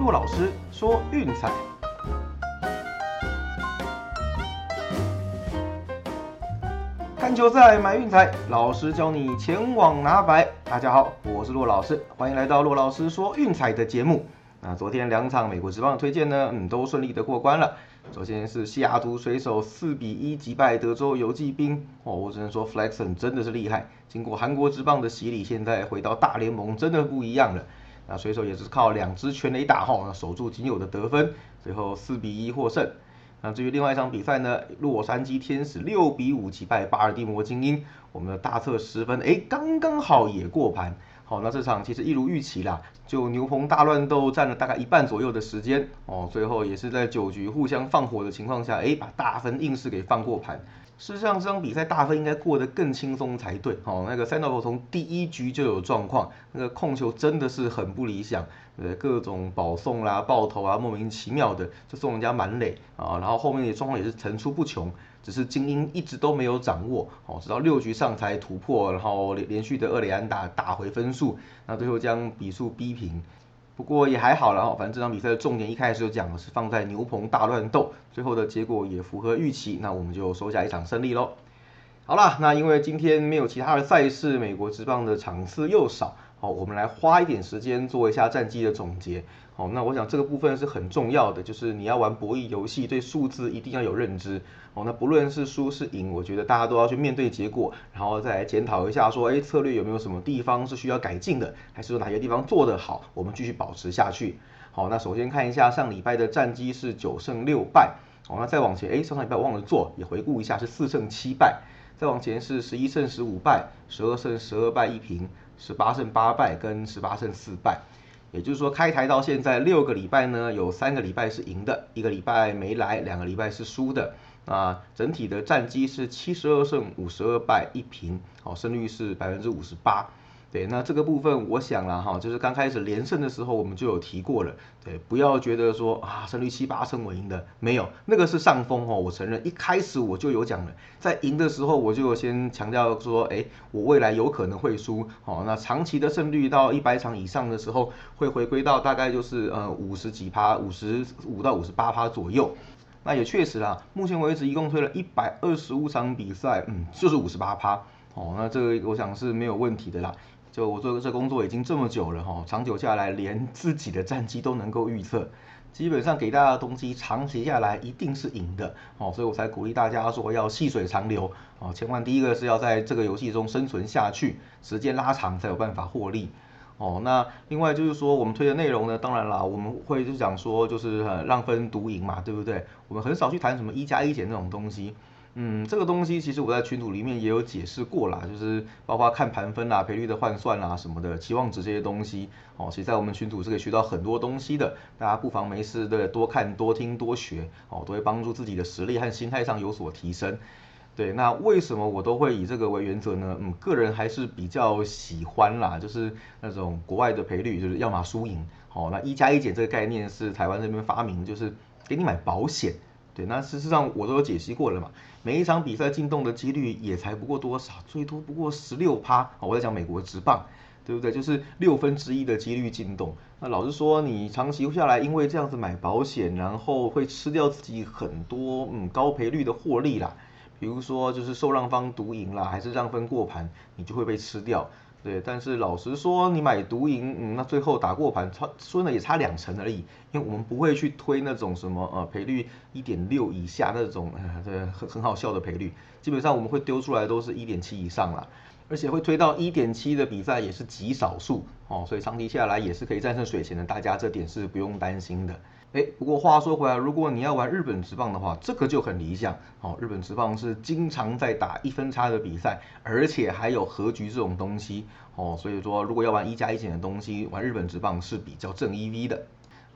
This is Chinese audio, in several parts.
骆老师说运彩，看球赛买运彩，老师教你前往拿白。大家好，我是骆老师，欢迎来到骆老师说运彩的节目。那昨天两场美国职棒的推荐呢，嗯，都顺利的过关了。首先是西雅图水手四比一击败德州游骑兵，哦，我只能说 Flexon 真的是厉害。经过韩国职棒的洗礼，现在回到大联盟真的不一样了。那水手也是靠两支全垒打后守住仅有的得分，最后四比一获胜。那至于另外一场比赛呢，洛杉矶天使六比五击败巴尔的摩精英，我们的大测十分，哎，刚刚好也过盘。好，那这场其实一如预期啦，就牛棚大乱斗占了大概一半左右的时间，哦，最后也是在九局互相放火的情况下，哎，把大分硬是给放过盘。事实上，这场比赛大分应该过得更轻松才对。哦，那个三道口从第一局就有状况，那个控球真的是很不理想，呃，各种保送啦、爆头啊，莫名其妙的就送人家满垒啊，然后后面的状况也是层出不穷，只是精英一直都没有掌握，哦，直到六局上才突破，然后连连续的二垒安打打回分数，那最后将比数逼平。不过也还好了哈，反正这场比赛的重点一开始就讲了是放在牛棚大乱斗，最后的结果也符合预期，那我们就收下一场胜利喽。好啦，那因为今天没有其他的赛事，美国职棒的场次又少，好，我们来花一点时间做一下战绩的总结。好，那我想这个部分是很重要的，就是你要玩博弈游戏，对数字一定要有认知。哦，那不论是输是赢，我觉得大家都要去面对结果，然后再来检讨一下，说，哎，策略有没有什么地方是需要改进的，还是说哪些地方做得好，我们继续保持下去。好，那首先看一下上礼拜的战绩是九胜六败。好，那再往前，哎，上上礼拜我忘了做，也回顾一下是四胜七败。再往前是十一胜十五败，十二胜十二败一平，十八胜八败跟十八胜四败。也就是说，开台到现在六个礼拜呢，有三个礼拜是赢的，一个礼拜没来，两个礼拜是输的。啊，整体的战绩是七十二胜五十二败一平，好，胜率是百分之五十八。对，那这个部分我想了哈，就是刚开始连胜的时候我们就有提过了，对，不要觉得说啊胜率七八成我赢的，没有，那个是上风哦，我承认一开始我就有讲了，在赢的时候我就先强调说，哎，我未来有可能会输，哦，那长期的胜率到一百场以上的时候会回归到大概就是呃五十几趴，五十五到五十八趴左右，那也确实啦，目前为止一共推了一百二十五场比赛，嗯，就是五十八趴，哦，那这个我想是没有问题的啦。就我做这工作已经这么久了哈，长久下来连自己的战绩都能够预测，基本上给大家的东西长期下来一定是赢的哦，所以我才鼓励大家说要细水长流哦，千万第一个是要在这个游戏中生存下去，时间拉长才有办法获利哦。那另外就是说我们推的内容呢，当然啦，我们会就讲说就是呃让分独赢嘛，对不对？我们很少去谈什么一加一减这种东西。嗯，这个东西其实我在群组里面也有解释过啦，就是包括看盘分啦、赔率的换算啦什么的、期望值这些东西，哦，其实在我们群组是可以学到很多东西的，大家不妨没事的多看、多听、多学，哦，都会帮助自己的实力和心态上有所提升。对，那为什么我都会以这个为原则呢？嗯，个人还是比较喜欢啦，就是那种国外的赔率，就是要么输赢，哦，那一加一减这个概念是台湾这边发明，就是给你买保险。对，那事实上我都有解析过了嘛。每一场比赛进洞的几率也才不过多少，最多不过十六趴。我在讲美国职棒，对不对？就是六分之一的几率进洞。那老实说，你长期下来，因为这样子买保险，然后会吃掉自己很多嗯高赔率的获利啦。比如说就是受让方独赢啦，还是让分过盘，你就会被吃掉。对，但是老实说，你买独赢，嗯，那最后打过盘，差输了也差两成而已，因为我们不会去推那种什么呃赔率一点六以下那种，呃，这很很好笑的赔率，基本上我们会丢出来都是一点七以上啦，而且会推到一点七的比赛也是极少数哦，所以长期下来也是可以战胜水钱的，大家这点是不用担心的。哎，不过话说回来，如果你要玩日本直棒的话，这个就很理想。哦，日本直棒是经常在打一分差的比赛，而且还有和局这种东西。哦，所以说如果要玩一加一减的东西，玩日本直棒是比较正 EV 的。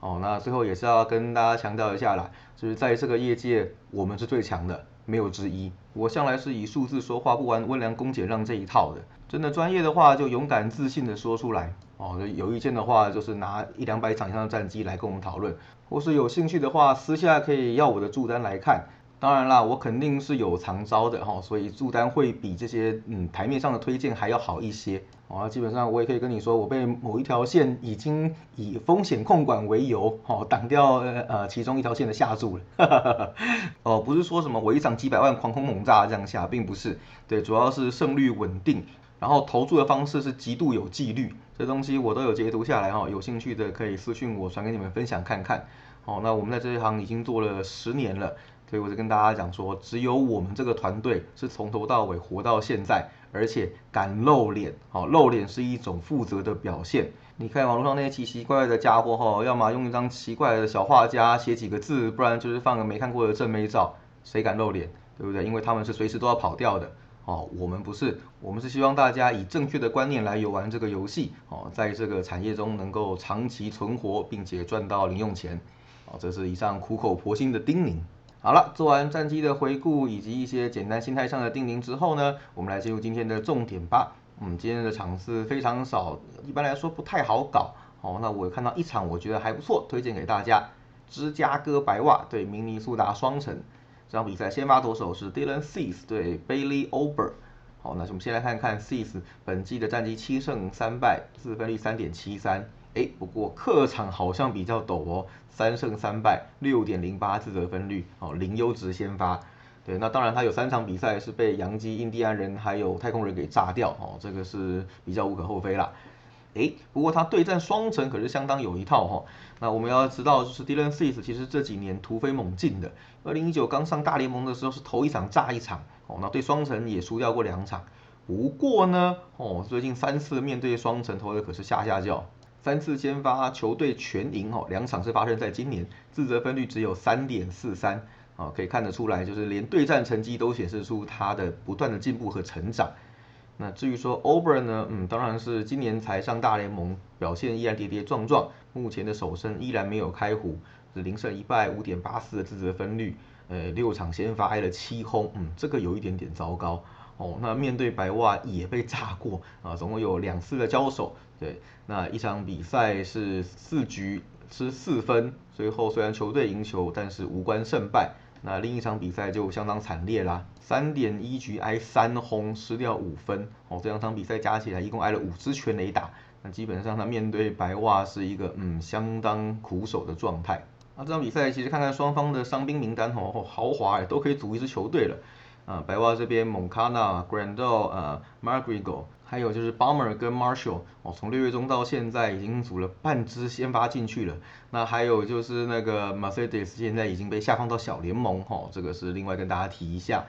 哦，那最后也是要跟大家强调一下啦，就是在这个业界，我们是最强的，没有之一。我向来是以数字说话，不玩温良恭俭让这一套的。真的专业的话，就勇敢自信的说出来。哦，有意见的话，就是拿一两百场以上的战绩来跟我们讨论。或是有兴趣的话，私下可以要我的助单来看。当然啦，我肯定是有长招的哈，所以助单会比这些嗯台面上的推荐还要好一些。哦，基本上我也可以跟你说，我被某一条线已经以风险控管为由，哦，挡掉呃其中一条线的下注了。哦，不是说什么我一场几百万狂轰猛炸这样下，并不是，对，主要是胜率稳定，然后投注的方式是极度有纪律，这东西我都有截图下来哈，有兴趣的可以私信我传给你们分享看看。哦，那我们在这一行已经做了十年了。所以我就跟大家讲说，只有我们这个团队是从头到尾活到现在，而且敢露脸。好，露脸是一种负责的表现。你看网络上那些奇奇怪怪的家伙，哈，要么用一张奇怪的小画家写几个字，不然就是放个没看过的正妹照，谁敢露脸，对不对？因为他们是随时都要跑掉的。哦，我们不是，我们是希望大家以正确的观念来游玩这个游戏。哦，在这个产业中能够长期存活，并且赚到零用钱。哦，这是以上苦口婆心的叮咛。好了，做完战机的回顾以及一些简单心态上的叮咛之后呢，我们来进入今天的重点吧。嗯，今天的场次非常少，一般来说不太好搞。哦，那我看到一场我觉得还不错，推荐给大家。芝加哥白袜对明尼苏达双城这场比赛，先发投手是 Dylan Cease 对 Bailey Ober。好，那我们先来看看 Cease 本季的战绩七胜三败，自分率三点七三。哎，不过客场好像比较陡哦，三胜三败，六点零八自得分率，哦，零优值先发。对，那当然他有三场比赛是被洋基、印第安人还有太空人给炸掉，哦，这个是比较无可厚非啦。哎，不过他对战双城可是相当有一套哈。那我们要知道，就是 Dylan Cease 其实这几年突飞猛进的。二零一九刚上大联盟的时候是头一场炸一场，哦，那对双城也输掉过两场。不过呢，哦，最近三次面对双城投的可是下下叫。三次先发球队全赢哦，两场是发生在今年，自责分率只有三点四三啊，可以看得出来，就是连对战成绩都显示出他的不断的进步和成长。那至于说 Ober 呢，嗯，当然是今年才上大联盟，表现依然跌跌撞撞，目前的首胜依然没有开胡，是零胜一败，五点八四的自责分率，呃，六场先发挨了七轰，嗯，这个有一点点糟糕哦。那面对白袜也被炸过啊，总共有两次的交手。对，那一场比赛是四局失四分，最后虽然球队赢球，但是无关胜败。那另一场比赛就相当惨烈啦，三点一局挨三轰，失掉五分。哦，这两场比赛加起来一共挨了五支全垒打。那基本上他面对白袜是一个嗯相当苦手的状态。那这场比赛其实看看双方的伤兵名单哦，豪华哎，都可以组一支球队了。啊，白袜这边蒙卡纳、Grandal、呃 Margrigo。还有就是 Bomber 跟 Marshall 哦，从六月中到现在已经组了半支先发进去了。那还有就是那个 Mercedes 现在已经被下放到小联盟哈，这个是另外跟大家提一下。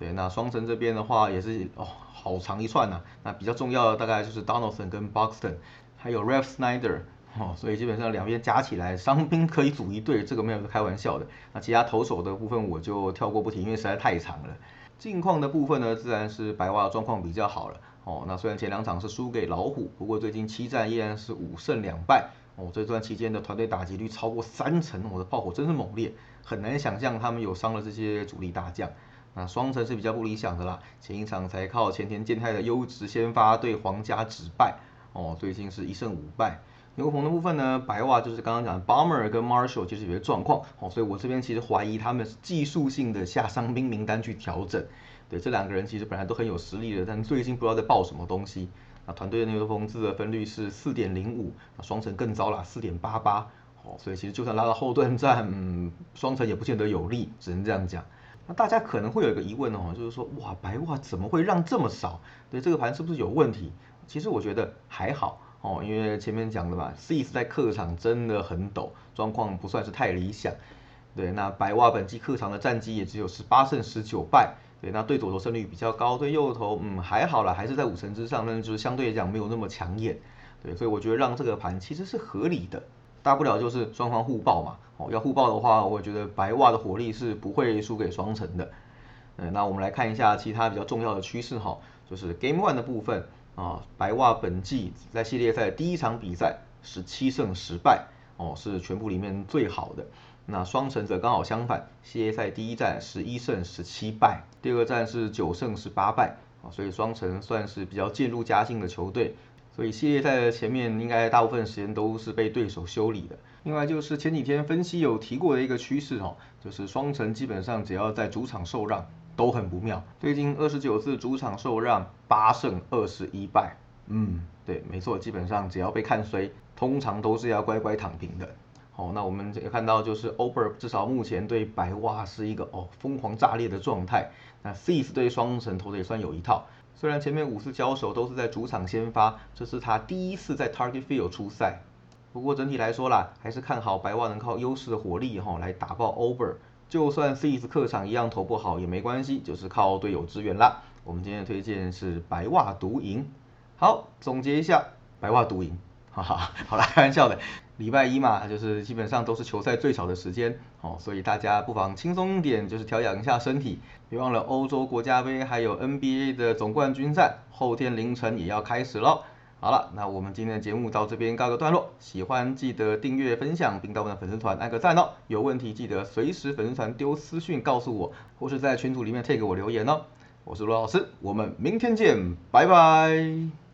对，那双城这边的话也是哦，好长一串呐。那比较重要的大概就是 Donaldson 跟 Boxton，还有 Ralph Snyder 哦，所以基本上两边加起来伤兵可以组一队，这个没有开玩笑的。那其他投手的部分我就跳过不提，因为实在太长了。近况的部分呢，自然是白袜状况比较好了。哦，那虽然前两场是输给老虎，不过最近七战依然是五胜两败。哦，这段期间的团队打击率超过三成，我的炮火真是猛烈，很难想象他们有伤了这些主力大将。那双城是比较不理想的啦，前一场才靠前田健太的优质先发对皇家止败。哦，最近是一胜五败。牛棚的部分呢，白袜就是刚刚讲的 Bomber 跟 Marshall 其实有些状况。哦，所以我这边其实怀疑他们是技术性的下伤兵名单去调整。对这两个人其实本来都很有实力的，但最近不知道在爆什么东西。那团队的牛棚自的分率是四点零五，那双城更糟了，四点八八。哦，所以其实就算拉到后段战，嗯，双城也不见得有利，只能这样讲。那大家可能会有一个疑问哦，就是说，哇，白袜怎么会让这么少？对这个盘是不是有问题？其实我觉得还好哦，因为前面讲的嘛，C 在客场真的很陡，状况不算是太理想。对，那白袜本季客场的战绩也只有十八胜十九败。对，那对左投胜率比较高，对右投嗯还好啦，还是在五成之上，但是就是相对来讲没有那么抢眼。对，所以我觉得让这个盘其实是合理的，大不了就是双方互爆嘛。哦，要互爆的话，我觉得白袜的火力是不会输给双城的。嗯，那我们来看一下其他比较重要的趋势哈，就是 Game One 的部分啊，白袜本季在系列赛第一场比赛是七胜十败，哦，是全部里面最好的。那双城则刚好相反，系列赛第一战十一胜十七败，第二战是九胜十八败啊，所以双城算是比较渐入佳境的球队。所以系列赛的前面应该大部分时间都是被对手修理的。另外就是前几天分析有提过的一个趋势哦，就是双城基本上只要在主场受让都很不妙。最近二十九次主场受让八胜二十一败，嗯，对，没错，基本上只要被看衰，通常都是要乖乖躺平的。好，那我们也看到，就是 Over 至少目前对白袜是一个哦疯狂炸裂的状态。那 Cease 对双城投的也算有一套，虽然前面五次交手都是在主场先发，这是他第一次在 Target Field 出赛。不过整体来说啦，还是看好白袜能靠优势的火力哈来打爆 Over。就算 Cease 客场一样投不好也没关系，就是靠队友支援啦。我们今天的推荐是白袜独赢。好，总结一下，白袜独赢。哈哈，好啦，开玩笑的。礼拜一嘛，就是基本上都是球赛最少的时间，哦，所以大家不妨轻松一点，就是调养一下身体。别忘了欧洲国家杯还有 NBA 的总冠军战，后天凌晨也要开始喽。好了，那我们今天的节目到这边告个段落。喜欢记得订阅、分享，并到我们的粉丝团按个赞哦。有问题记得随时粉丝团丢私讯告诉我，或是在群组里面退给我留言哦。我是罗老师，我们明天见，拜拜。